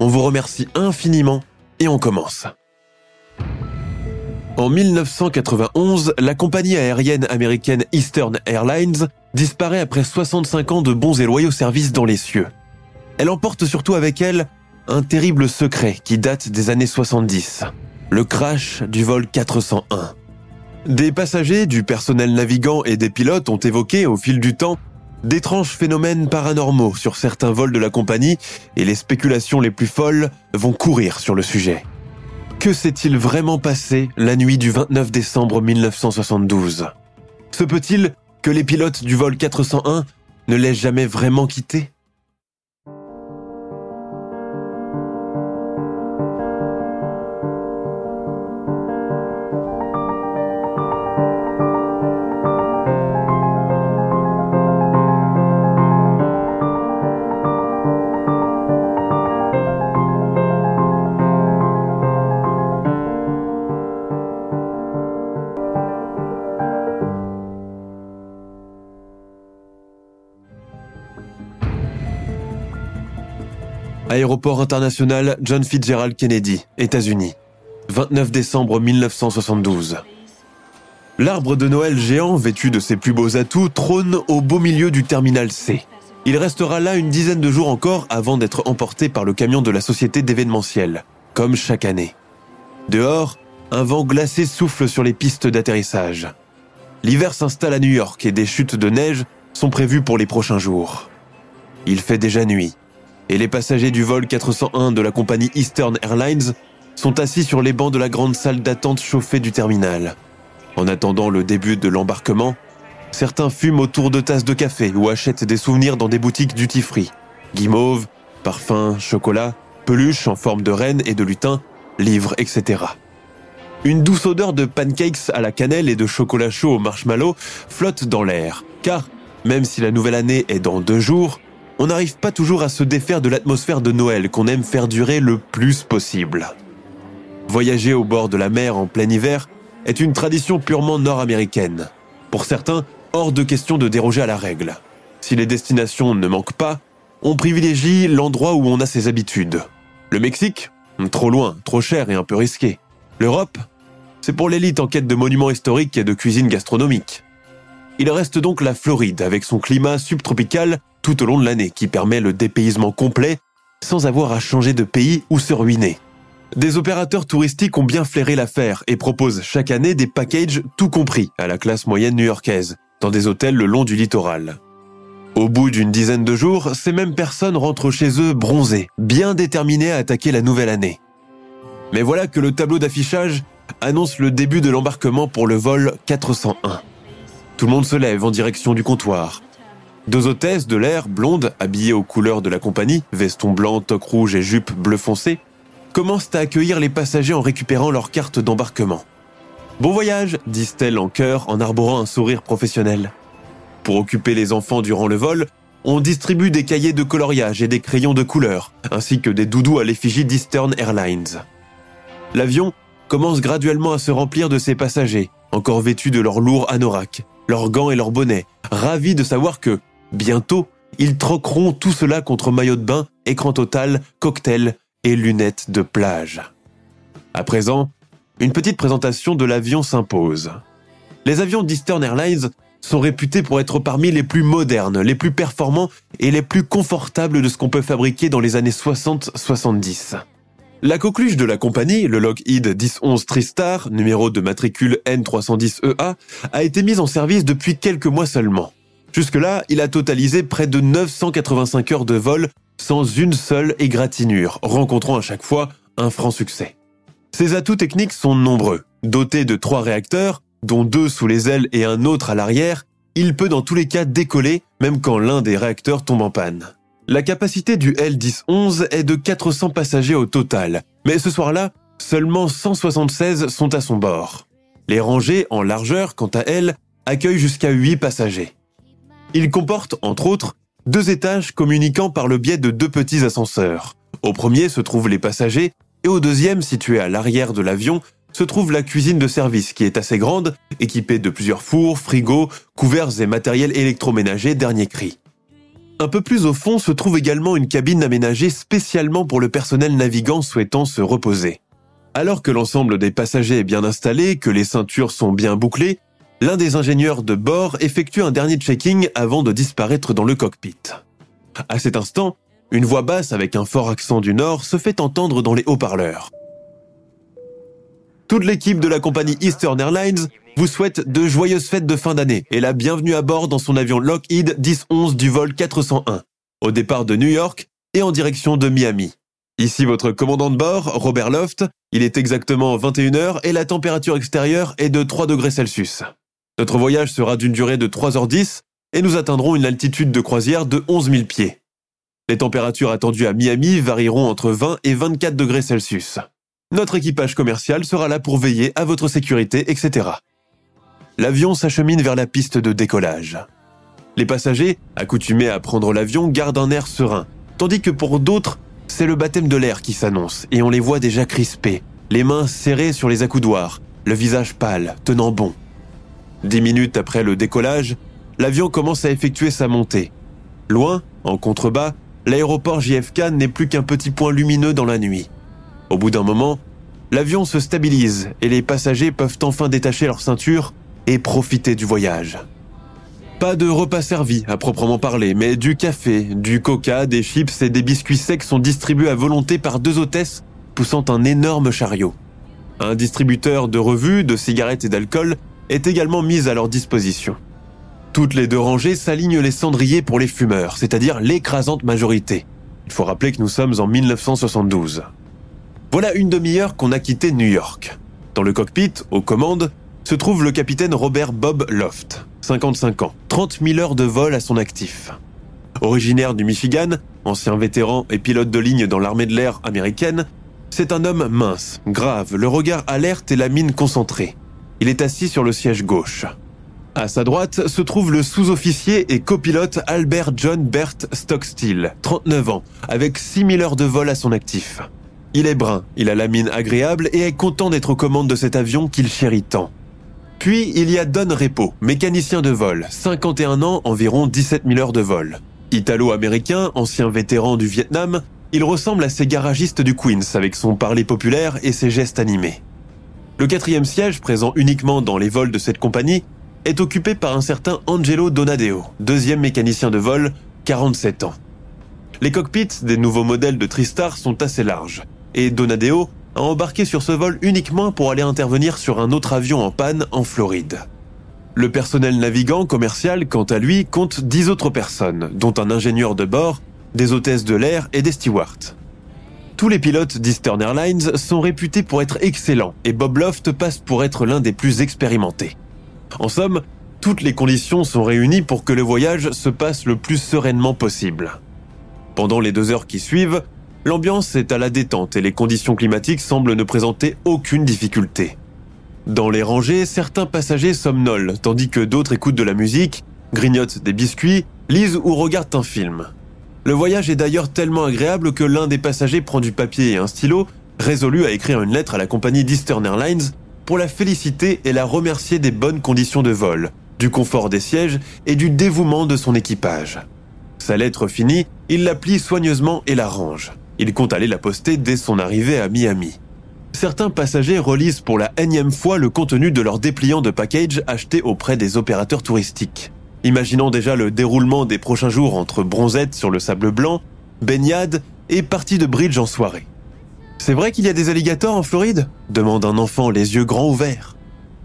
On vous remercie infiniment et on commence. En 1991, la compagnie aérienne américaine Eastern Airlines disparaît après 65 ans de bons et loyaux services dans les cieux. Elle emporte surtout avec elle un terrible secret qui date des années 70, le crash du vol 401. Des passagers, du personnel navigant et des pilotes ont évoqué au fil du temps d'étranges phénomènes paranormaux sur certains vols de la compagnie et les spéculations les plus folles vont courir sur le sujet. Que s'est-il vraiment passé la nuit du 29 décembre 1972 Se peut-il que les pilotes du vol 401 ne l'aient jamais vraiment quitté? Aéroport international John Fitzgerald Kennedy, États-Unis. 29 décembre 1972. L'arbre de Noël géant, vêtu de ses plus beaux atouts, trône au beau milieu du terminal C. Il restera là une dizaine de jours encore avant d'être emporté par le camion de la société d'événementiel, comme chaque année. Dehors, un vent glacé souffle sur les pistes d'atterrissage. L'hiver s'installe à New York et des chutes de neige sont prévues pour les prochains jours. Il fait déjà nuit et les passagers du vol 401 de la compagnie Eastern Airlines sont assis sur les bancs de la grande salle d'attente chauffée du terminal. En attendant le début de l'embarquement, certains fument autour de tasses de café ou achètent des souvenirs dans des boutiques duty-free. Guimauve, parfums, chocolat, peluches en forme de reine et de lutin, livres, etc. Une douce odeur de pancakes à la cannelle et de chocolat chaud au marshmallow flotte dans l'air, car, même si la nouvelle année est dans deux jours, on n'arrive pas toujours à se défaire de l'atmosphère de Noël qu'on aime faire durer le plus possible. Voyager au bord de la mer en plein hiver est une tradition purement nord-américaine. Pour certains, hors de question de déroger à la règle. Si les destinations ne manquent pas, on privilégie l'endroit où on a ses habitudes. Le Mexique Trop loin, trop cher et un peu risqué. L'Europe C'est pour l'élite en quête de monuments historiques et de cuisine gastronomique. Il reste donc la Floride avec son climat subtropical tout au long de l'année qui permet le dépaysement complet sans avoir à changer de pays ou se ruiner. Des opérateurs touristiques ont bien flairé l'affaire et proposent chaque année des packages tout compris à la classe moyenne new-yorkaise, dans des hôtels le long du littoral. Au bout d'une dizaine de jours, ces mêmes personnes rentrent chez eux bronzées, bien déterminées à attaquer la nouvelle année. Mais voilà que le tableau d'affichage annonce le début de l'embarquement pour le vol 401. Tout le monde se lève en direction du comptoir. Deux hôtesses de l'air, blondes, habillées aux couleurs de la compagnie, veston blanc, toque rouge et jupe bleu foncé, commencent à accueillir les passagers en récupérant leur carte d'embarquement. Bon voyage, disent-elles en chœur en arborant un sourire professionnel. Pour occuper les enfants durant le vol, on distribue des cahiers de coloriage et des crayons de couleur, ainsi que des doudous à l'effigie d'Eastern Airlines. L'avion commence graduellement à se remplir de ses passagers, encore vêtus de leurs lourds anoraks, leurs gants et leurs bonnets, ravis de savoir que, Bientôt, ils troqueront tout cela contre maillot de bain, écran total, cocktail et lunettes de plage. À présent, une petite présentation de l'avion s'impose. Les avions d'Eastern Airlines sont réputés pour être parmi les plus modernes, les plus performants et les plus confortables de ce qu'on peut fabriquer dans les années 60-70. La coqueluche de la compagnie, le Lockheed 1011 Tristar, numéro de matricule N310EA, a été mise en service depuis quelques mois seulement. Jusque-là, il a totalisé près de 985 heures de vol sans une seule égratignure, rencontrant à chaque fois un franc succès. Ses atouts techniques sont nombreux. Doté de trois réacteurs, dont deux sous les ailes et un autre à l'arrière, il peut dans tous les cas décoller, même quand l'un des réacteurs tombe en panne. La capacité du L-1011 est de 400 passagers au total, mais ce soir-là, seulement 176 sont à son bord. Les rangées en largeur, quant à elles, accueillent jusqu'à 8 passagers. Il comporte, entre autres, deux étages communiquant par le biais de deux petits ascenseurs. Au premier se trouvent les passagers et au deuxième, situé à l'arrière de l'avion, se trouve la cuisine de service qui est assez grande, équipée de plusieurs fours, frigos, couverts et matériel électroménager dernier cri. Un peu plus au fond se trouve également une cabine aménagée spécialement pour le personnel navigant souhaitant se reposer. Alors que l'ensemble des passagers est bien installé, que les ceintures sont bien bouclées, l'un des ingénieurs de bord effectue un dernier checking avant de disparaître dans le cockpit. À cet instant, une voix basse avec un fort accent du Nord se fait entendre dans les haut-parleurs. Toute l'équipe de la compagnie Eastern Airlines vous souhaite de joyeuses fêtes de fin d'année et la bienvenue à bord dans son avion Lockheed 1011 du vol 401, au départ de New York et en direction de Miami. Ici votre commandant de bord, Robert Loft. Il est exactement 21h et la température extérieure est de 3 degrés Celsius. Notre voyage sera d'une durée de 3h10 et nous atteindrons une altitude de croisière de 11 000 pieds. Les températures attendues à Miami varieront entre 20 et 24 degrés Celsius. Notre équipage commercial sera là pour veiller à votre sécurité, etc. L'avion s'achemine vers la piste de décollage. Les passagers, accoutumés à prendre l'avion, gardent un air serein, tandis que pour d'autres, c'est le baptême de l'air qui s'annonce et on les voit déjà crispés, les mains serrées sur les accoudoirs, le visage pâle, tenant bon. Dix minutes après le décollage, l'avion commence à effectuer sa montée. Loin, en contrebas, l'aéroport JFK n'est plus qu'un petit point lumineux dans la nuit. Au bout d'un moment, l'avion se stabilise et les passagers peuvent enfin détacher leur ceinture et profiter du voyage. Pas de repas servi à proprement parler, mais du café, du coca, des chips et des biscuits secs sont distribués à volonté par deux hôtesses poussant un énorme chariot. Un distributeur de revues, de cigarettes et d'alcool est également mis à leur disposition. Toutes les deux rangées s'alignent les cendriers pour les fumeurs, c'est-à-dire l'écrasante majorité. Il faut rappeler que nous sommes en 1972. Voilà une demi-heure qu'on a quitté New York. Dans le cockpit, aux commandes, se trouve le capitaine Robert Bob Loft, 55 ans, 30 000 heures de vol à son actif. Originaire du Michigan, ancien vétéran et pilote de ligne dans l'armée de l'air américaine, c'est un homme mince, grave, le regard alerte et la mine concentrée. Il est assis sur le siège gauche. À sa droite se trouve le sous-officier et copilote Albert John Bert Stockstill, 39 ans, avec 6000 heures de vol à son actif. Il est brun, il a la mine agréable et est content d'être aux commandes de cet avion qu'il chérit tant. Puis il y a Don Repo, mécanicien de vol, 51 ans, environ 17 000 heures de vol. Italo-américain, ancien vétéran du Vietnam, il ressemble à ces garagistes du Queens avec son parler populaire et ses gestes animés. Le quatrième siège, présent uniquement dans les vols de cette compagnie, est occupé par un certain Angelo Donadeo, deuxième mécanicien de vol, 47 ans. Les cockpits des nouveaux modèles de Tristar sont assez larges, et Donadeo a embarqué sur ce vol uniquement pour aller intervenir sur un autre avion en panne en Floride. Le personnel navigant commercial, quant à lui, compte 10 autres personnes, dont un ingénieur de bord, des hôtesses de l'air et des stewards. Tous les pilotes d'Eastern Airlines sont réputés pour être excellents et Bob Loft passe pour être l'un des plus expérimentés. En somme, toutes les conditions sont réunies pour que le voyage se passe le plus sereinement possible. Pendant les deux heures qui suivent, L'ambiance est à la détente et les conditions climatiques semblent ne présenter aucune difficulté. Dans les rangées, certains passagers somnolent, tandis que d'autres écoutent de la musique, grignotent des biscuits, lisent ou regardent un film. Le voyage est d'ailleurs tellement agréable que l'un des passagers prend du papier et un stylo, résolu à écrire une lettre à la compagnie d'Eastern Airlines pour la féliciter et la remercier des bonnes conditions de vol, du confort des sièges et du dévouement de son équipage. Sa lettre finie, il la plie soigneusement et la range. Il compte aller la poster dès son arrivée à Miami. certains passagers relisent pour la énième fois le contenu de leur dépliant de package acheté auprès des opérateurs touristiques. Imaginant déjà le déroulement des prochains jours entre bronzettes sur le sable blanc, baignade et partie de bridge en soirée. C'est vrai qu'il y a des alligators en Floride? demande un enfant les yeux grands ouverts.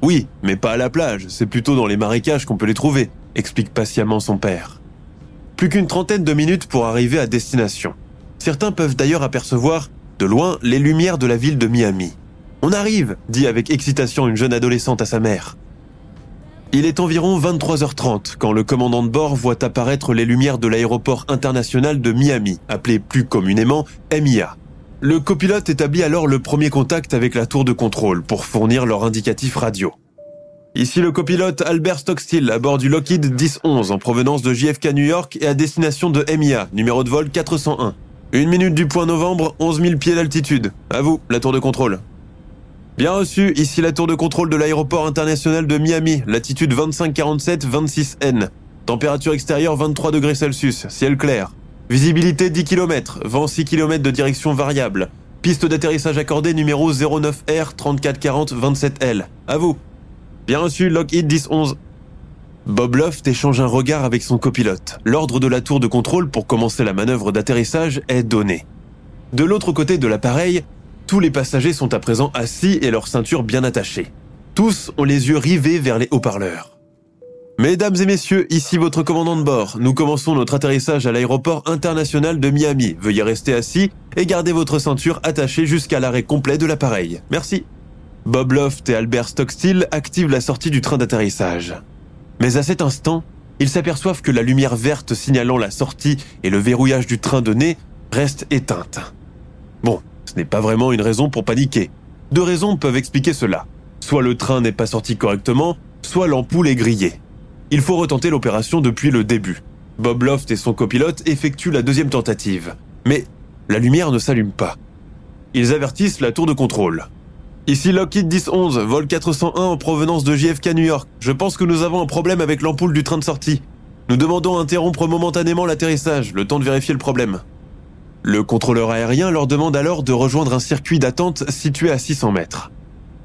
Oui, mais pas à la plage, c'est plutôt dans les marécages qu'on peut les trouver, explique patiemment son père. Plus qu'une trentaine de minutes pour arriver à destination. Certains peuvent d'ailleurs apercevoir, de loin, les lumières de la ville de Miami. On arrive, dit avec excitation une jeune adolescente à sa mère. Il est environ 23h30 quand le commandant de bord voit apparaître les lumières de l'aéroport international de Miami, appelé plus communément MIA. Le copilote établit alors le premier contact avec la tour de contrôle pour fournir leur indicatif radio. Ici le copilote Albert Stockstill à bord du Lockheed 1011 en provenance de JFK New York et à destination de MIA, numéro de vol 401. Une minute du point novembre, 11 000 pieds d'altitude. À vous, la tour de contrôle. Bien reçu, ici la tour de contrôle de l'aéroport international de Miami, latitude 2547-26N. Température extérieure 23 degrés Celsius, ciel clair. Visibilité 10 km, vent 6 km de direction variable. Piste d'atterrissage accordée numéro 09R 3440-27L. À vous. Bien reçu, Lockheed 1011. Bob Loft échange un regard avec son copilote. L'ordre de la tour de contrôle pour commencer la manœuvre d'atterrissage est donné. De l'autre côté de l'appareil, tous les passagers sont à présent assis et leurs ceintures bien attachées. Tous ont les yeux rivés vers les haut-parleurs. Mesdames et messieurs, ici votre commandant de bord. Nous commençons notre atterrissage à l'aéroport international de Miami. Veuillez rester assis et garder votre ceinture attachée jusqu'à l'arrêt complet de l'appareil. Merci. Bob Loft et Albert Stockstill activent la sortie du train d'atterrissage. Mais à cet instant, ils s'aperçoivent que la lumière verte signalant la sortie et le verrouillage du train de nez reste éteinte. Bon, n'est pas vraiment une raison pour paniquer. Deux raisons peuvent expliquer cela. Soit le train n'est pas sorti correctement, soit l'ampoule est grillée. Il faut retenter l'opération depuis le début. Bob Loft et son copilote effectuent la deuxième tentative. Mais la lumière ne s'allume pas. Ils avertissent la tour de contrôle. Ici Lockheed 1011, vol 401 en provenance de JFK New York. Je pense que nous avons un problème avec l'ampoule du train de sortie. Nous demandons interrompre momentanément l'atterrissage, le temps de vérifier le problème. Le contrôleur aérien leur demande alors de rejoindre un circuit d'attente situé à 600 mètres.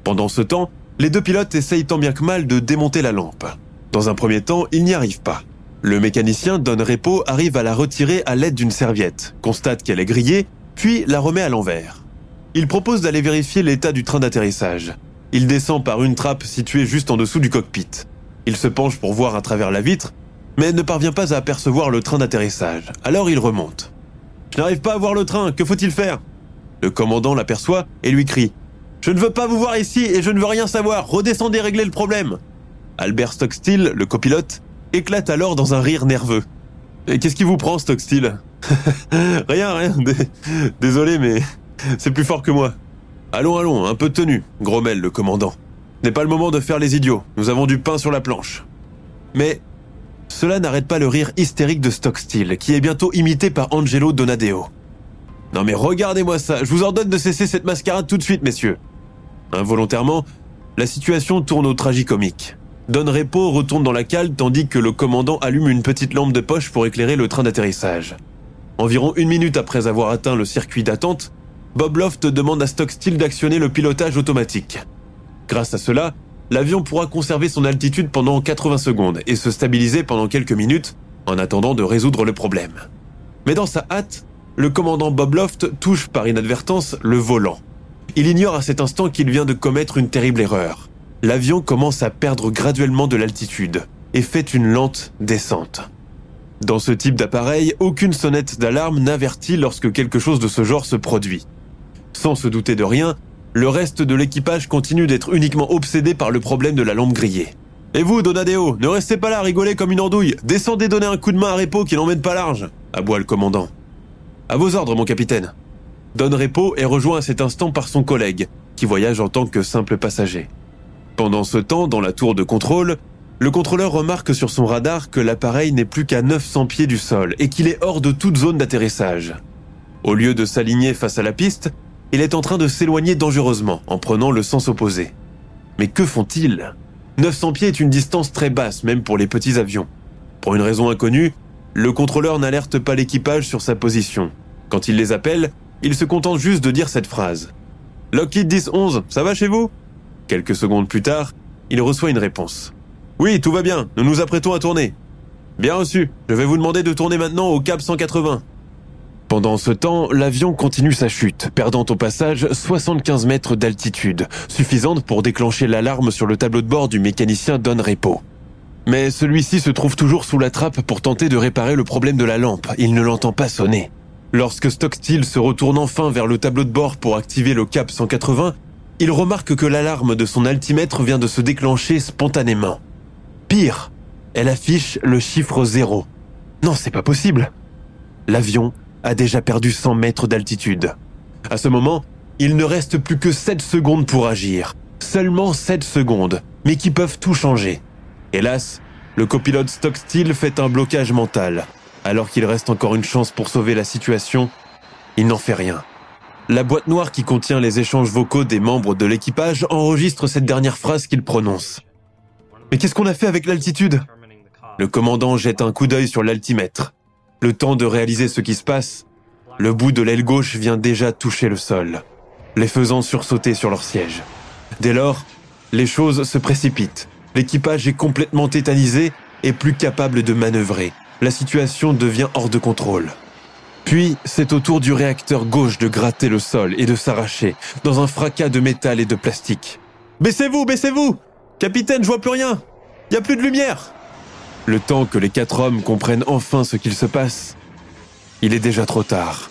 Pendant ce temps, les deux pilotes essayent tant bien que mal de démonter la lampe. Dans un premier temps, ils n'y arrivent pas. Le mécanicien Don Repo arrive à la retirer à l'aide d'une serviette, constate qu'elle est grillée, puis la remet à l'envers. Il propose d'aller vérifier l'état du train d'atterrissage. Il descend par une trappe située juste en dessous du cockpit. Il se penche pour voir à travers la vitre, mais ne parvient pas à apercevoir le train d'atterrissage. Alors il remonte. Je n'arrive pas à voir le train, que faut-il faire? Le commandant l'aperçoit et lui crie Je ne veux pas vous voir ici et je ne veux rien savoir, redescendez régler le problème Albert Stockstill, le copilote, éclate alors dans un rire nerveux. Et qu'est-ce qui vous prend, Stockstill? Rien, rien, désolé, mais c'est plus fort que moi. Allons, allons, un peu de tenue, grommelle le commandant. N'est pas le moment de faire les idiots, nous avons du pain sur la planche. Mais cela n'arrête pas le rire hystérique de Stockstill, qui est bientôt imité par Angelo Donadeo. Non mais regardez-moi ça, je vous ordonne de cesser cette mascarade tout de suite, messieurs. Involontairement, la situation tourne au tragicomique. Don Repo retourne dans la cale tandis que le commandant allume une petite lampe de poche pour éclairer le train d'atterrissage. Environ une minute après avoir atteint le circuit d'attente, Bob Loft demande à Stockstill d'actionner le pilotage automatique. Grâce à cela, l'avion pourra conserver son altitude pendant 80 secondes et se stabiliser pendant quelques minutes en attendant de résoudre le problème. Mais dans sa hâte, le commandant Bob Loft touche par inadvertance le volant. Il ignore à cet instant qu'il vient de commettre une terrible erreur. L'avion commence à perdre graduellement de l'altitude et fait une lente descente. Dans ce type d'appareil, aucune sonnette d'alarme n'avertit lorsque quelque chose de ce genre se produit. Sans se douter de rien, le reste de l'équipage continue d'être uniquement obsédé par le problème de la lampe grillée. Et vous, Donadeo, ne restez pas là à rigoler comme une andouille. Descendez donner un coup de main à Repo qui n'emmène pas large, aboie le commandant. À vos ordres, mon capitaine. Don Repo est rejoint à cet instant par son collègue, qui voyage en tant que simple passager. Pendant ce temps, dans la tour de contrôle, le contrôleur remarque sur son radar que l'appareil n'est plus qu'à 900 pieds du sol et qu'il est hors de toute zone d'atterrissage. Au lieu de s'aligner face à la piste, il est en train de s'éloigner dangereusement en prenant le sens opposé. Mais que font-ils? 900 pieds est une distance très basse, même pour les petits avions. Pour une raison inconnue, le contrôleur n'alerte pas l'équipage sur sa position. Quand il les appelle, il se contente juste de dire cette phrase. Lockheed 10-11, ça va chez vous Quelques secondes plus tard, il reçoit une réponse. Oui, tout va bien, nous nous apprêtons à tourner. Bien reçu, je vais vous demander de tourner maintenant au cap 180. Pendant ce temps, l'avion continue sa chute, perdant au passage 75 mètres d'altitude, suffisante pour déclencher l'alarme sur le tableau de bord du mécanicien Don Repo. Mais celui-ci se trouve toujours sous la trappe pour tenter de réparer le problème de la lampe. Il ne l'entend pas sonner. Lorsque Stockstill se retourne enfin vers le tableau de bord pour activer le cap 180, il remarque que l'alarme de son altimètre vient de se déclencher spontanément. Pire, elle affiche le chiffre 0. Non, c'est pas possible. L'avion a déjà perdu 100 mètres d'altitude. À ce moment, il ne reste plus que 7 secondes pour agir. Seulement 7 secondes, mais qui peuvent tout changer. Hélas, le copilote Stockstill fait un blocage mental. Alors qu'il reste encore une chance pour sauver la situation, il n'en fait rien. La boîte noire qui contient les échanges vocaux des membres de l'équipage enregistre cette dernière phrase qu'il prononce. Mais qu'est-ce qu'on a fait avec l'altitude? Le commandant jette un coup d'œil sur l'altimètre. Le temps de réaliser ce qui se passe, le bout de l'aile gauche vient déjà toucher le sol, les faisant sursauter sur leur siège. Dès lors, les choses se précipitent. L'équipage est complètement tétanisé et plus capable de manœuvrer. La situation devient hors de contrôle. Puis, c'est au tour du réacteur gauche de gratter le sol et de s'arracher, dans un fracas de métal et de plastique. Baissez-vous, baissez-vous Capitaine, je vois plus rien y a plus de lumière le temps que les quatre hommes comprennent enfin ce qu'il se passe, il est déjà trop tard.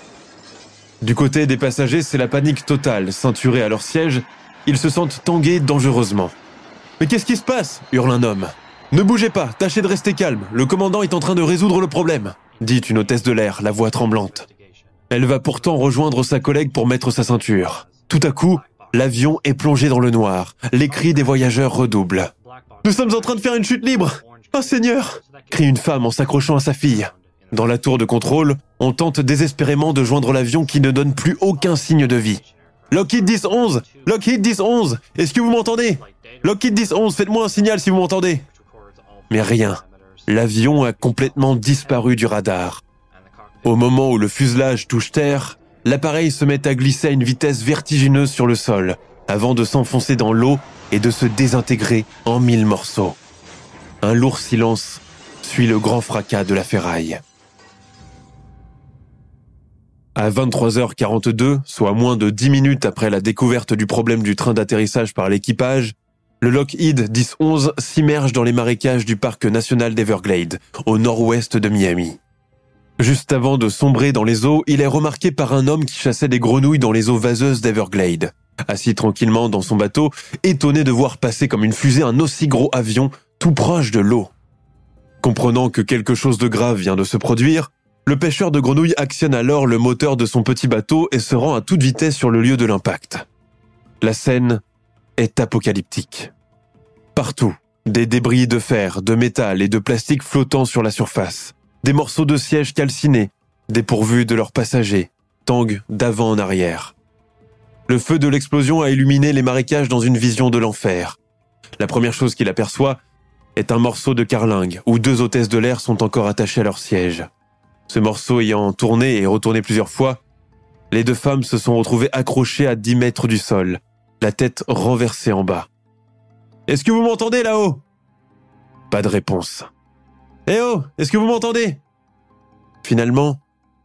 Du côté des passagers, c'est la panique totale. Ceinturés à leur siège, ils se sentent tangués dangereusement. Mais qu'est-ce qui se passe? hurle un homme. Ne bougez pas, tâchez de rester calme. Le commandant est en train de résoudre le problème, dit une hôtesse de l'air, la voix tremblante. Elle va pourtant rejoindre sa collègue pour mettre sa ceinture. Tout à coup, l'avion est plongé dans le noir. Les cris des voyageurs redoublent. Nous sommes en train de faire une chute libre Oh Seigneur crie une femme en s'accrochant à sa fille. Dans la tour de contrôle, on tente désespérément de joindre l'avion qui ne donne plus aucun signe de vie. Lockheed 10-11 Lockheed 10-11 Est-ce que vous m'entendez? Lockheed 10-11, faites-moi un signal si vous m'entendez Mais rien. L'avion a complètement disparu du radar. Au moment où le fuselage touche terre, l'appareil se met à glisser à une vitesse vertigineuse sur le sol, avant de s'enfoncer dans l'eau et de se désintégrer en mille morceaux. Un lourd silence suit le grand fracas de la ferraille. À 23h42, soit moins de 10 minutes après la découverte du problème du train d'atterrissage par l'équipage, le Lockheed 1011 s'immerge dans les marécages du parc national d'Everglade, au nord-ouest de Miami. Juste avant de sombrer dans les eaux, il est remarqué par un homme qui chassait des grenouilles dans les eaux vaseuses d'Everglade. Assis tranquillement dans son bateau, étonné de voir passer comme une fusée un aussi gros avion tout proche de l'eau. Comprenant que quelque chose de grave vient de se produire, le pêcheur de grenouilles actionne alors le moteur de son petit bateau et se rend à toute vitesse sur le lieu de l'impact. La scène est apocalyptique. Partout, des débris de fer, de métal et de plastique flottant sur la surface, des morceaux de sièges calcinés, dépourvus de leurs passagers, tanguent d'avant en arrière. Le feu de l'explosion a illuminé les marécages dans une vision de l'enfer. La première chose qu'il aperçoit, est un morceau de carlingue où deux hôtesses de l'air sont encore attachées à leur siège. Ce morceau ayant tourné et retourné plusieurs fois, les deux femmes se sont retrouvées accrochées à 10 mètres du sol, la tête renversée en bas. Est-ce que vous m'entendez là-haut? Pas de réponse. Eh oh, est-ce que vous m'entendez? Finalement,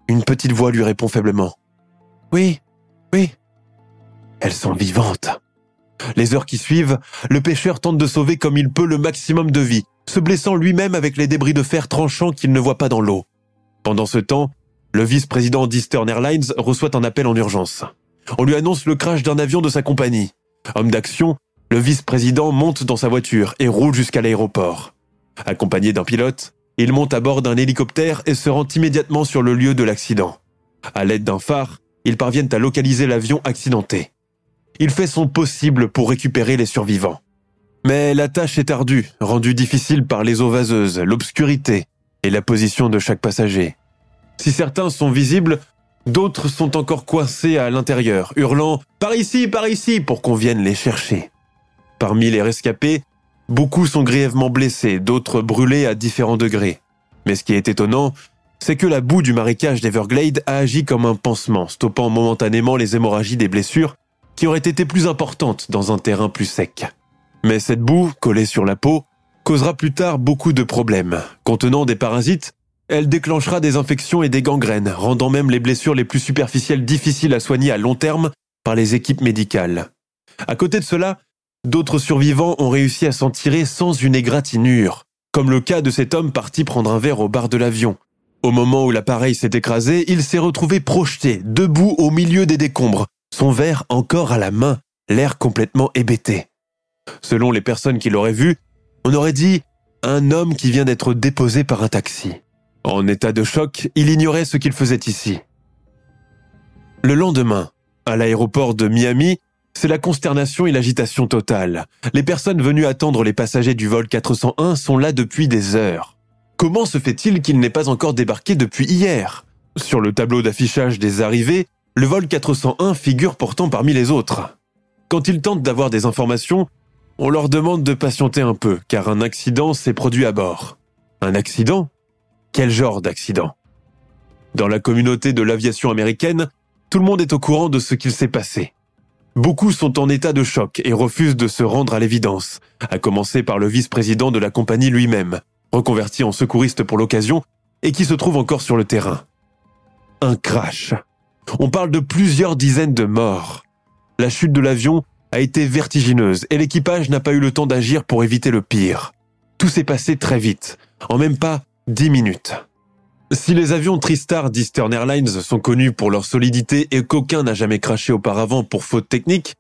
une petite voix lui répond faiblement. Oui, oui. Elles sont vivantes. Les heures qui suivent, le pêcheur tente de sauver comme il peut le maximum de vie, se blessant lui-même avec les débris de fer tranchants qu'il ne voit pas dans l'eau. Pendant ce temps, le vice-président d'Eastern Airlines reçoit un appel en urgence. On lui annonce le crash d'un avion de sa compagnie. Homme d'action, le vice-président monte dans sa voiture et roule jusqu'à l'aéroport. Accompagné d'un pilote, il monte à bord d'un hélicoptère et se rend immédiatement sur le lieu de l'accident. À l'aide d'un phare, ils parviennent à localiser l'avion accidenté il fait son possible pour récupérer les survivants. Mais la tâche est ardue, rendue difficile par les eaux vaseuses, l'obscurité et la position de chaque passager. Si certains sont visibles, d'autres sont encore coincés à l'intérieur, hurlant ⁇ Par ici, par ici !⁇ pour qu'on vienne les chercher. Parmi les rescapés, beaucoup sont grièvement blessés, d'autres brûlés à différents degrés. Mais ce qui est étonnant, c'est que la boue du marécage d'Everglade a agi comme un pansement, stoppant momentanément les hémorragies des blessures qui aurait été plus importante dans un terrain plus sec. Mais cette boue, collée sur la peau, causera plus tard beaucoup de problèmes. Contenant des parasites, elle déclenchera des infections et des gangrènes, rendant même les blessures les plus superficielles difficiles à soigner à long terme par les équipes médicales. À côté de cela, d'autres survivants ont réussi à s'en tirer sans une égratignure, comme le cas de cet homme parti prendre un verre au bar de l'avion. Au moment où l'appareil s'est écrasé, il s'est retrouvé projeté, debout au milieu des décombres, son verre encore à la main, l'air complètement hébété. Selon les personnes qui l'auraient vu, on aurait dit un homme qui vient d'être déposé par un taxi. En état de choc, il ignorait ce qu'il faisait ici. Le lendemain, à l'aéroport de Miami, c'est la consternation et l'agitation totale. Les personnes venues attendre les passagers du vol 401 sont là depuis des heures. Comment se fait-il qu'il n'ait pas encore débarqué depuis hier? Sur le tableau d'affichage des arrivées, le vol 401 figure pourtant parmi les autres. Quand ils tentent d'avoir des informations, on leur demande de patienter un peu, car un accident s'est produit à bord. Un accident? Quel genre d'accident? Dans la communauté de l'aviation américaine, tout le monde est au courant de ce qu'il s'est passé. Beaucoup sont en état de choc et refusent de se rendre à l'évidence, à commencer par le vice-président de la compagnie lui-même, reconverti en secouriste pour l'occasion et qui se trouve encore sur le terrain. Un crash. On parle de plusieurs dizaines de morts. La chute de l'avion a été vertigineuse et l'équipage n'a pas eu le temps d'agir pour éviter le pire. Tout s'est passé très vite, en même pas dix minutes. Si les avions Tristar d'Eastern Airlines sont connus pour leur solidité et qu'aucun n'a jamais craché auparavant pour faute technique,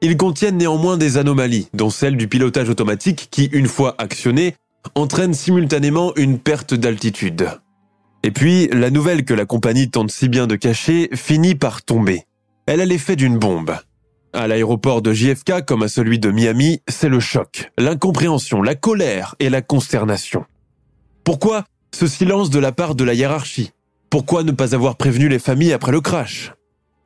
ils contiennent néanmoins des anomalies, dont celle du pilotage automatique qui, une fois actionné, entraîne simultanément une perte d'altitude. Et puis, la nouvelle que la compagnie tente si bien de cacher finit par tomber. Elle a l'effet d'une bombe. À l'aéroport de JFK comme à celui de Miami, c'est le choc, l'incompréhension, la colère et la consternation. Pourquoi ce silence de la part de la hiérarchie? Pourquoi ne pas avoir prévenu les familles après le crash?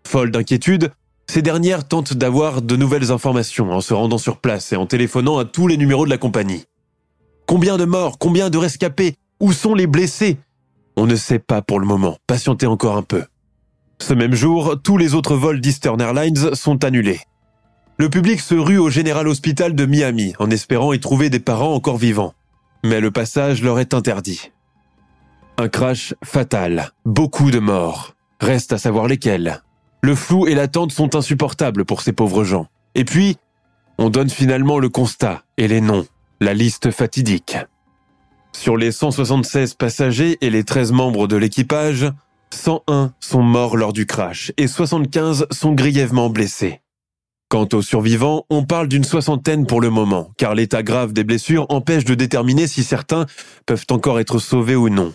Folle d'inquiétude, ces dernières tentent d'avoir de nouvelles informations en se rendant sur place et en téléphonant à tous les numéros de la compagnie. Combien de morts Combien de rescapés? Où sont les blessés? On ne sait pas pour le moment. Patientez encore un peu. Ce même jour, tous les autres vols d'Eastern Airlines sont annulés. Le public se rue au General Hospital de Miami en espérant y trouver des parents encore vivants. Mais le passage leur est interdit. Un crash fatal, beaucoup de morts. Reste à savoir lesquels. Le flou et l'attente sont insupportables pour ces pauvres gens. Et puis, on donne finalement le constat et les noms, la liste fatidique. Sur les 176 passagers et les 13 membres de l'équipage, 101 sont morts lors du crash et 75 sont grièvement blessés. Quant aux survivants, on parle d'une soixantaine pour le moment, car l'état grave des blessures empêche de déterminer si certains peuvent encore être sauvés ou non.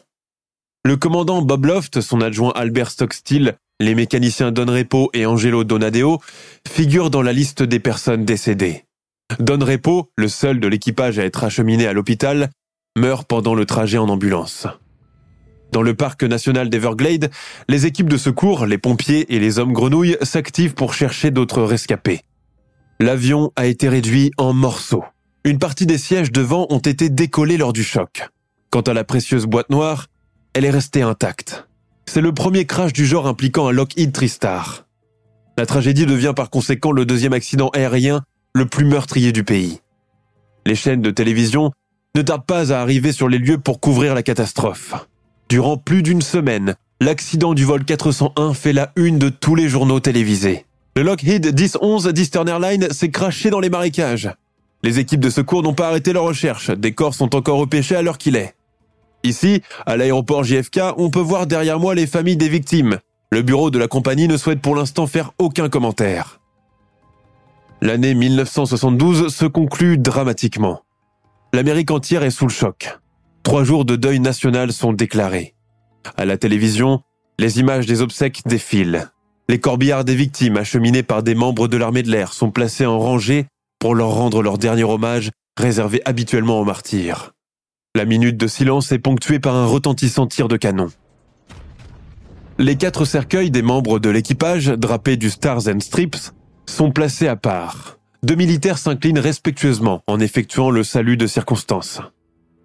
Le commandant Bob Loft, son adjoint Albert Stockstill, les mécaniciens Don Repo et Angelo Donadeo figurent dans la liste des personnes décédées. Don Repo, le seul de l'équipage à être acheminé à l'hôpital, meurt pendant le trajet en ambulance. Dans le parc national d'Everglade, les équipes de secours, les pompiers et les hommes grenouilles s'activent pour chercher d'autres rescapés. L'avion a été réduit en morceaux. Une partie des sièges devant ont été décollés lors du choc. Quant à la précieuse boîte noire, elle est restée intacte. C'est le premier crash du genre impliquant un Lockheed Tristar. La tragédie devient par conséquent le deuxième accident aérien le plus meurtrier du pays. Les chaînes de télévision ne tardent pas à arriver sur les lieux pour couvrir la catastrophe. Durant plus d'une semaine, l'accident du vol 401 fait la une de tous les journaux télévisés. Le Lockheed 1011 d'Eastern Airlines s'est craché dans les marécages. Les équipes de secours n'ont pas arrêté leur recherche. Des corps sont encore repêchés à l'heure qu'il est. Ici, à l'aéroport JFK, on peut voir derrière moi les familles des victimes. Le bureau de la compagnie ne souhaite pour l'instant faire aucun commentaire. L'année 1972 se conclut dramatiquement. L'Amérique entière est sous le choc. Trois jours de deuil national sont déclarés. À la télévision, les images des obsèques défilent. Les corbillards des victimes acheminés par des membres de l'armée de l'air sont placés en rangée pour leur rendre leur dernier hommage réservé habituellement aux martyrs. La minute de silence est ponctuée par un retentissant tir de canon. Les quatre cercueils des membres de l'équipage, drapés du Stars and Strips, sont placés à part. Deux militaires s'inclinent respectueusement en effectuant le salut de circonstance.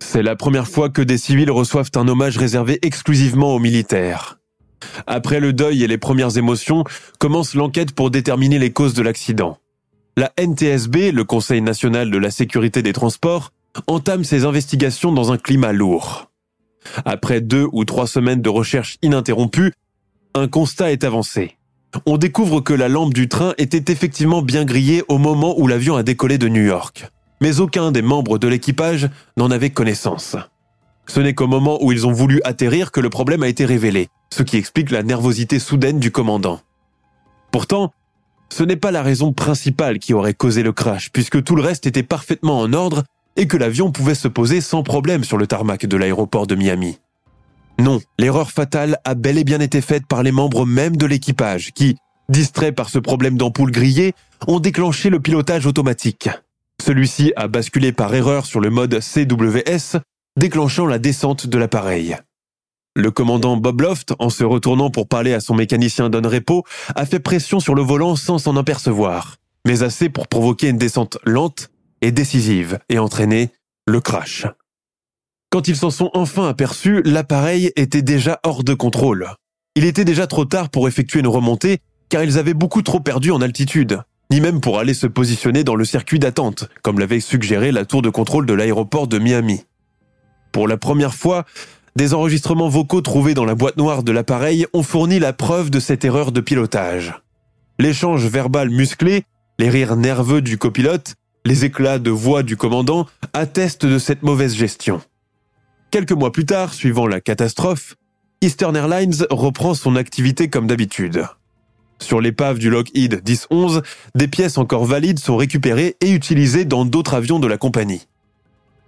C'est la première fois que des civils reçoivent un hommage réservé exclusivement aux militaires. Après le deuil et les premières émotions, commence l'enquête pour déterminer les causes de l'accident. La NTSB, le Conseil national de la sécurité des transports, entame ses investigations dans un climat lourd. Après deux ou trois semaines de recherche ininterrompues, un constat est avancé. On découvre que la lampe du train était effectivement bien grillée au moment où l'avion a décollé de New York. Mais aucun des membres de l'équipage n'en avait connaissance. Ce n'est qu'au moment où ils ont voulu atterrir que le problème a été révélé, ce qui explique la nervosité soudaine du commandant. Pourtant, ce n'est pas la raison principale qui aurait causé le crash, puisque tout le reste était parfaitement en ordre et que l'avion pouvait se poser sans problème sur le tarmac de l'aéroport de Miami. Non, l'erreur fatale a bel et bien été faite par les membres même de l'équipage qui, distraits par ce problème d'ampoule grillée, ont déclenché le pilotage automatique. Celui-ci a basculé par erreur sur le mode CWS, déclenchant la descente de l'appareil. Le commandant Bob Loft, en se retournant pour parler à son mécanicien Don Repo, a fait pression sur le volant sans s'en apercevoir, mais assez pour provoquer une descente lente et décisive et entraîner le crash. Quand ils s'en sont enfin aperçus, l'appareil était déjà hors de contrôle. Il était déjà trop tard pour effectuer une remontée car ils avaient beaucoup trop perdu en altitude, ni même pour aller se positionner dans le circuit d'attente, comme l'avait suggéré la tour de contrôle de l'aéroport de Miami. Pour la première fois, des enregistrements vocaux trouvés dans la boîte noire de l'appareil ont fourni la preuve de cette erreur de pilotage. L'échange verbal musclé, les rires nerveux du copilote, les éclats de voix du commandant attestent de cette mauvaise gestion. Quelques mois plus tard, suivant la catastrophe, Eastern Airlines reprend son activité comme d'habitude. Sur l'épave du Lockheed 10-11, des pièces encore valides sont récupérées et utilisées dans d'autres avions de la compagnie.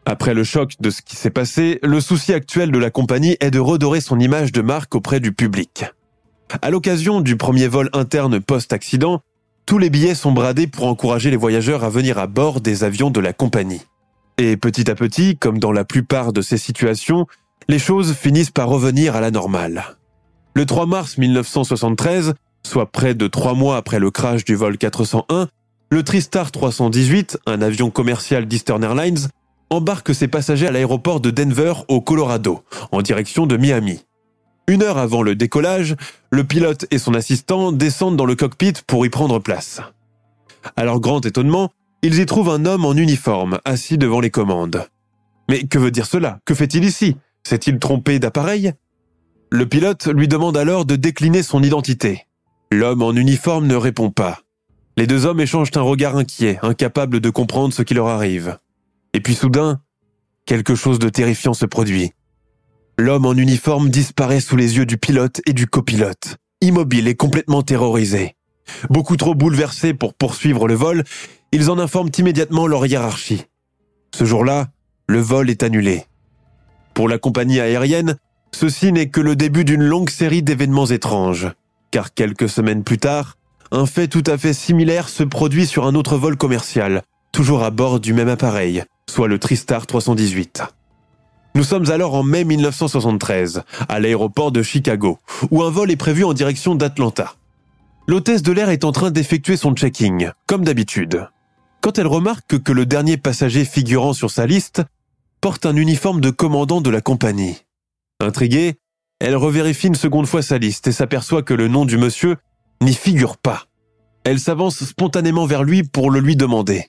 Après le choc de ce qui s'est passé, le souci actuel de la compagnie est de redorer son image de marque auprès du public. À l'occasion du premier vol interne post-accident, tous les billets sont bradés pour encourager les voyageurs à venir à bord des avions de la compagnie. Et petit à petit, comme dans la plupart de ces situations, les choses finissent par revenir à la normale. Le 3 mars 1973, soit près de trois mois après le crash du vol 401, le Tristar 318, un avion commercial d'Eastern Airlines, embarque ses passagers à l'aéroport de Denver au Colorado, en direction de Miami. Une heure avant le décollage, le pilote et son assistant descendent dans le cockpit pour y prendre place. À leur grand étonnement, ils y trouvent un homme en uniforme assis devant les commandes. Mais que veut dire cela? Que fait-il ici? S'est-il trompé d'appareil? Le pilote lui demande alors de décliner son identité. L'homme en uniforme ne répond pas. Les deux hommes échangent un regard inquiet, incapable de comprendre ce qui leur arrive. Et puis soudain, quelque chose de terrifiant se produit. L'homme en uniforme disparaît sous les yeux du pilote et du copilote, immobile et complètement terrorisé. Beaucoup trop bouleversés pour poursuivre le vol, ils en informent immédiatement leur hiérarchie. Ce jour-là, le vol est annulé. Pour la compagnie aérienne, ceci n'est que le début d'une longue série d'événements étranges, car quelques semaines plus tard, un fait tout à fait similaire se produit sur un autre vol commercial, toujours à bord du même appareil, soit le Tristar 318. Nous sommes alors en mai 1973, à l'aéroport de Chicago, où un vol est prévu en direction d'Atlanta. L'hôtesse de l'air est en train d'effectuer son checking, comme d'habitude. Quand elle remarque que le dernier passager figurant sur sa liste porte un uniforme de commandant de la compagnie. Intriguée, elle revérifie une seconde fois sa liste et s'aperçoit que le nom du monsieur n'y figure pas. Elle s'avance spontanément vers lui pour le lui demander.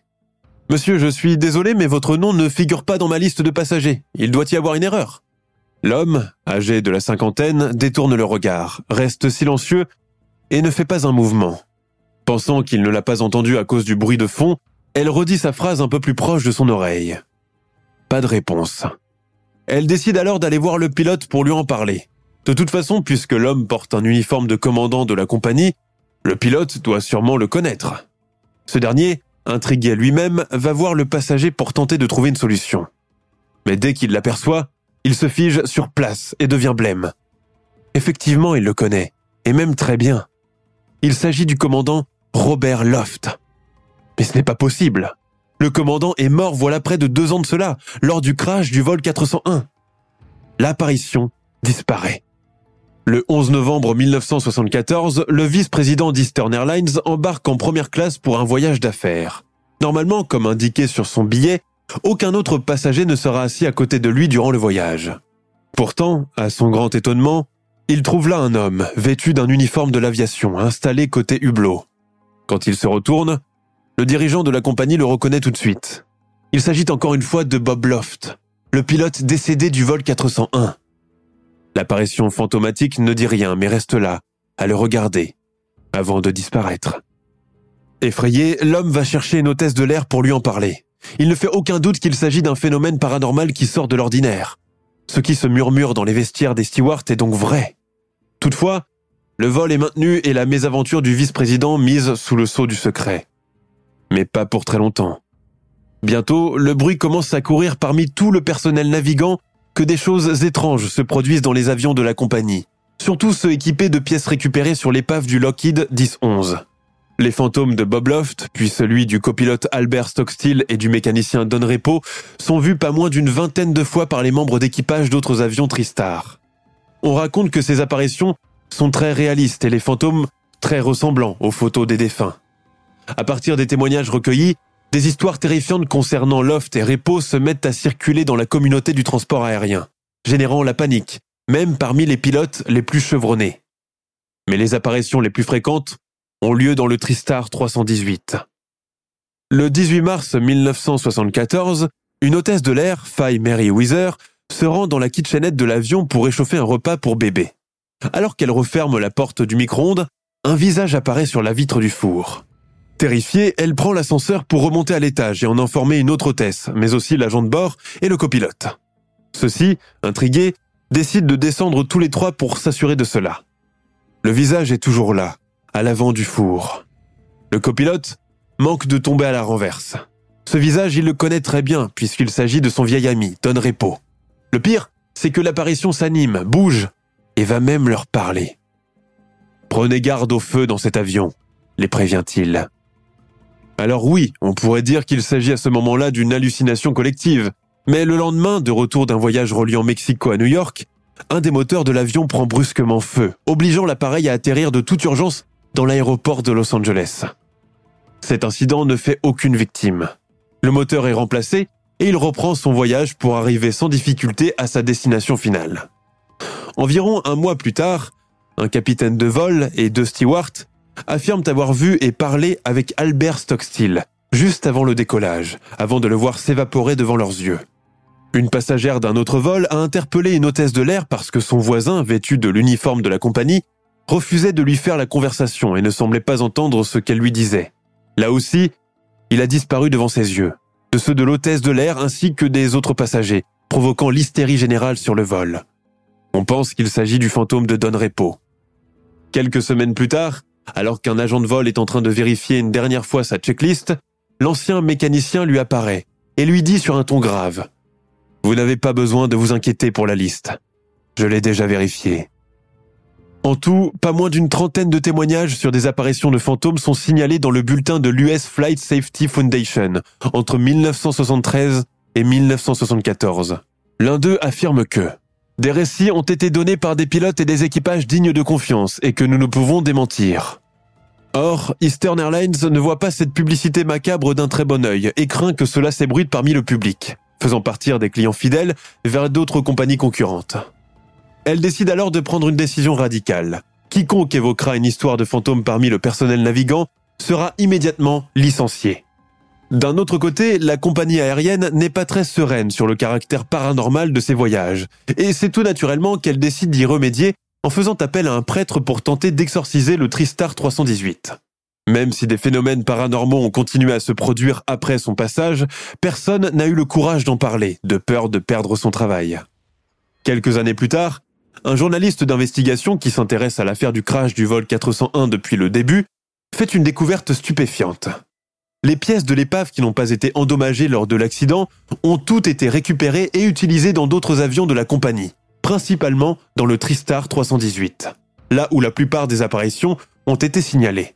Monsieur, je suis désolé, mais votre nom ne figure pas dans ma liste de passagers. Il doit y avoir une erreur. L'homme, âgé de la cinquantaine, détourne le regard, reste silencieux et ne fait pas un mouvement. Pensant qu'il ne l'a pas entendu à cause du bruit de fond, elle redit sa phrase un peu plus proche de son oreille. Pas de réponse. Elle décide alors d'aller voir le pilote pour lui en parler. De toute façon, puisque l'homme porte un uniforme de commandant de la compagnie, le pilote doit sûrement le connaître. Ce dernier intrigué lui-même, va voir le passager pour tenter de trouver une solution. Mais dès qu'il l'aperçoit, il se fige sur place et devient blême. Effectivement, il le connaît, et même très bien. Il s'agit du commandant Robert Loft. Mais ce n'est pas possible. Le commandant est mort voilà près de deux ans de cela, lors du crash du vol 401. L'apparition disparaît. Le 11 novembre 1974, le vice-président d'Eastern Airlines embarque en première classe pour un voyage d'affaires. Normalement, comme indiqué sur son billet, aucun autre passager ne sera assis à côté de lui durant le voyage. Pourtant, à son grand étonnement, Il trouve là un homme, vêtu d'un uniforme de l'aviation, installé côté hublot. Quand il se retourne, le dirigeant de la compagnie le reconnaît tout de suite. Il s'agit encore une fois de Bob Loft, le pilote décédé du vol 401. L'apparition fantomatique ne dit rien mais reste là, à le regarder, avant de disparaître. Effrayé, l'homme va chercher une hôtesse de l'air pour lui en parler. Il ne fait aucun doute qu'il s'agit d'un phénomène paranormal qui sort de l'ordinaire. Ce qui se murmure dans les vestiaires des stewards est donc vrai. Toutefois, le vol est maintenu et la mésaventure du vice-président mise sous le sceau du secret. Mais pas pour très longtemps. Bientôt, le bruit commence à courir parmi tout le personnel navigant que des choses étranges se produisent dans les avions de la compagnie, surtout ceux équipés de pièces récupérées sur l'épave du Lockheed 10-11. Les fantômes de Bob Loft, puis celui du copilote Albert Stockstill et du mécanicien Don Repo sont vus pas moins d'une vingtaine de fois par les membres d'équipage d'autres avions Tristar. On raconte que ces apparitions sont très réalistes et les fantômes très ressemblants aux photos des défunts. À partir des témoignages recueillis, des histoires terrifiantes concernant Loft et Repo se mettent à circuler dans la communauté du transport aérien, générant la panique, même parmi les pilotes les plus chevronnés. Mais les apparitions les plus fréquentes ont lieu dans le Tristar 318. Le 18 mars 1974, une hôtesse de l'air, Faye Mary Weather, se rend dans la kitchenette de l'avion pour réchauffer un repas pour bébé. Alors qu'elle referme la porte du micro-ondes, un visage apparaît sur la vitre du four. Terrifiée, elle prend l'ascenseur pour remonter à l'étage et en informer une autre hôtesse, mais aussi l'agent de bord et le copilote. Ceux-ci, intrigués, décident de descendre tous les trois pour s'assurer de cela. Le visage est toujours là, à l'avant du four. Le copilote manque de tomber à la renverse. Ce visage, il le connaît très bien, puisqu'il s'agit de son vieil ami, Don Repo. Le pire, c'est que l'apparition s'anime, bouge, et va même leur parler. Prenez garde au feu dans cet avion, les prévient-il. Alors oui, on pourrait dire qu'il s'agit à ce moment-là d'une hallucination collective, mais le lendemain, de retour d'un voyage reliant Mexico à New York, un des moteurs de l'avion prend brusquement feu, obligeant l'appareil à atterrir de toute urgence dans l'aéroport de Los Angeles. Cet incident ne fait aucune victime. Le moteur est remplacé et il reprend son voyage pour arriver sans difficulté à sa destination finale. Environ un mois plus tard, un capitaine de vol et deux stewards affirment avoir vu et parlé avec Albert Stockstill juste avant le décollage, avant de le voir s'évaporer devant leurs yeux. Une passagère d'un autre vol a interpellé une hôtesse de l'air parce que son voisin, vêtu de l'uniforme de la compagnie, refusait de lui faire la conversation et ne semblait pas entendre ce qu'elle lui disait. Là aussi, il a disparu devant ses yeux, de ceux de l'hôtesse de l'air ainsi que des autres passagers, provoquant l'hystérie générale sur le vol. On pense qu'il s'agit du fantôme de Don Repo. Quelques semaines plus tard, alors qu'un agent de vol est en train de vérifier une dernière fois sa checklist, l'ancien mécanicien lui apparaît et lui dit sur un ton grave ⁇ Vous n'avez pas besoin de vous inquiéter pour la liste. Je l'ai déjà vérifiée. En tout, pas moins d'une trentaine de témoignages sur des apparitions de fantômes sont signalés dans le bulletin de l'US Flight Safety Foundation entre 1973 et 1974. L'un d'eux affirme que des récits ont été donnés par des pilotes et des équipages dignes de confiance et que nous ne pouvons démentir. Or, Eastern Airlines ne voit pas cette publicité macabre d'un très bon œil et craint que cela s'ébruite parmi le public, faisant partir des clients fidèles vers d'autres compagnies concurrentes. Elle décide alors de prendre une décision radicale. Quiconque évoquera une histoire de fantôme parmi le personnel navigant sera immédiatement licencié. D'un autre côté, la compagnie aérienne n'est pas très sereine sur le caractère paranormal de ses voyages, et c'est tout naturellement qu'elle décide d'y remédier en faisant appel à un prêtre pour tenter d'exorciser le Tristar 318. Même si des phénomènes paranormaux ont continué à se produire après son passage, personne n'a eu le courage d'en parler, de peur de perdre son travail. Quelques années plus tard, un journaliste d'investigation qui s'intéresse à l'affaire du crash du vol 401 depuis le début fait une découverte stupéfiante. Les pièces de l'épave qui n'ont pas été endommagées lors de l'accident ont toutes été récupérées et utilisées dans d'autres avions de la compagnie, principalement dans le Tristar 318, là où la plupart des apparitions ont été signalées.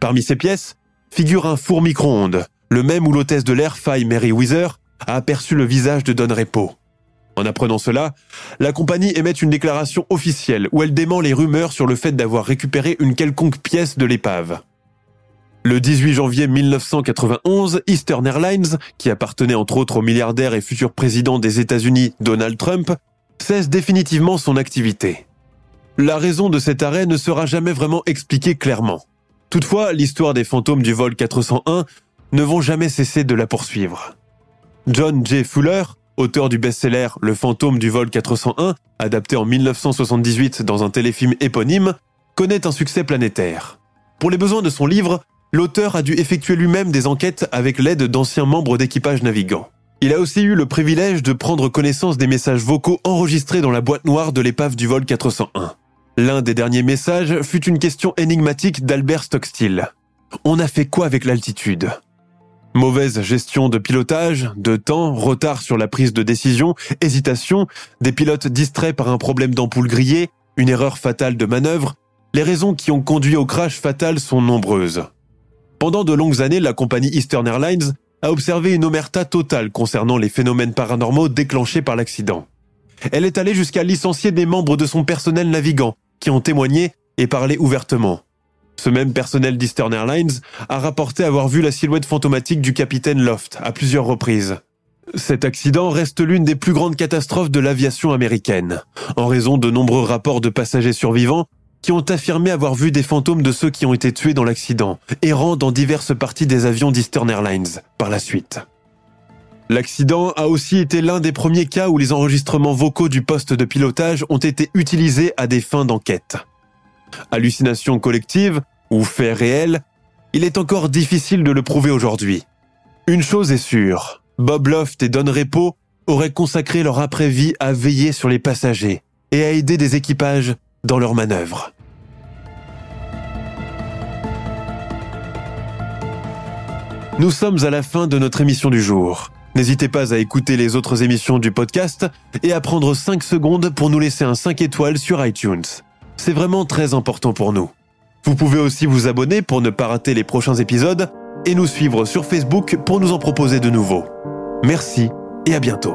Parmi ces pièces figure un four micro-ondes, le même où l'hôtesse de l'air Faye Mary Weather a aperçu le visage de Don Repo. En apprenant cela, la compagnie émet une déclaration officielle où elle dément les rumeurs sur le fait d'avoir récupéré une quelconque pièce de l'épave. Le 18 janvier 1991, Eastern Airlines, qui appartenait entre autres au milliardaire et futur président des États-Unis Donald Trump, cesse définitivement son activité. La raison de cet arrêt ne sera jamais vraiment expliquée clairement. Toutefois, l'histoire des fantômes du vol 401 ne vont jamais cesser de la poursuivre. John J. Fuller, auteur du best-seller Le fantôme du vol 401, adapté en 1978 dans un téléfilm éponyme, connaît un succès planétaire. Pour les besoins de son livre, l'auteur a dû effectuer lui-même des enquêtes avec l'aide d'anciens membres d'équipage navigants. Il a aussi eu le privilège de prendre connaissance des messages vocaux enregistrés dans la boîte noire de l'épave du vol 401. L'un des derniers messages fut une question énigmatique d'Albert Stockstill. On a fait quoi avec l'altitude? Mauvaise gestion de pilotage, de temps, retard sur la prise de décision, hésitation, des pilotes distraits par un problème d'ampoule grillée, une erreur fatale de manœuvre, les raisons qui ont conduit au crash fatal sont nombreuses. Pendant de longues années, la compagnie Eastern Airlines a observé une omerta totale concernant les phénomènes paranormaux déclenchés par l'accident. Elle est allée jusqu'à licencier des membres de son personnel navigant qui ont témoigné et parlé ouvertement. Ce même personnel d'Eastern Airlines a rapporté avoir vu la silhouette fantomatique du capitaine Loft à plusieurs reprises. Cet accident reste l'une des plus grandes catastrophes de l'aviation américaine, en raison de nombreux rapports de passagers survivants qui ont affirmé avoir vu des fantômes de ceux qui ont été tués dans l'accident, errant dans diverses parties des avions d'Eastern Airlines par la suite. L'accident a aussi été l'un des premiers cas où les enregistrements vocaux du poste de pilotage ont été utilisés à des fins d'enquête. Hallucination collective ou fait réel, il est encore difficile de le prouver aujourd'hui. Une chose est sûre, Bob Loft et Don Repo auraient consacré leur après-vie à veiller sur les passagers et à aider des équipages dans leurs manœuvres. Nous sommes à la fin de notre émission du jour. N'hésitez pas à écouter les autres émissions du podcast et à prendre 5 secondes pour nous laisser un 5 étoiles sur iTunes. C'est vraiment très important pour nous. Vous pouvez aussi vous abonner pour ne pas rater les prochains épisodes et nous suivre sur Facebook pour nous en proposer de nouveaux. Merci et à bientôt.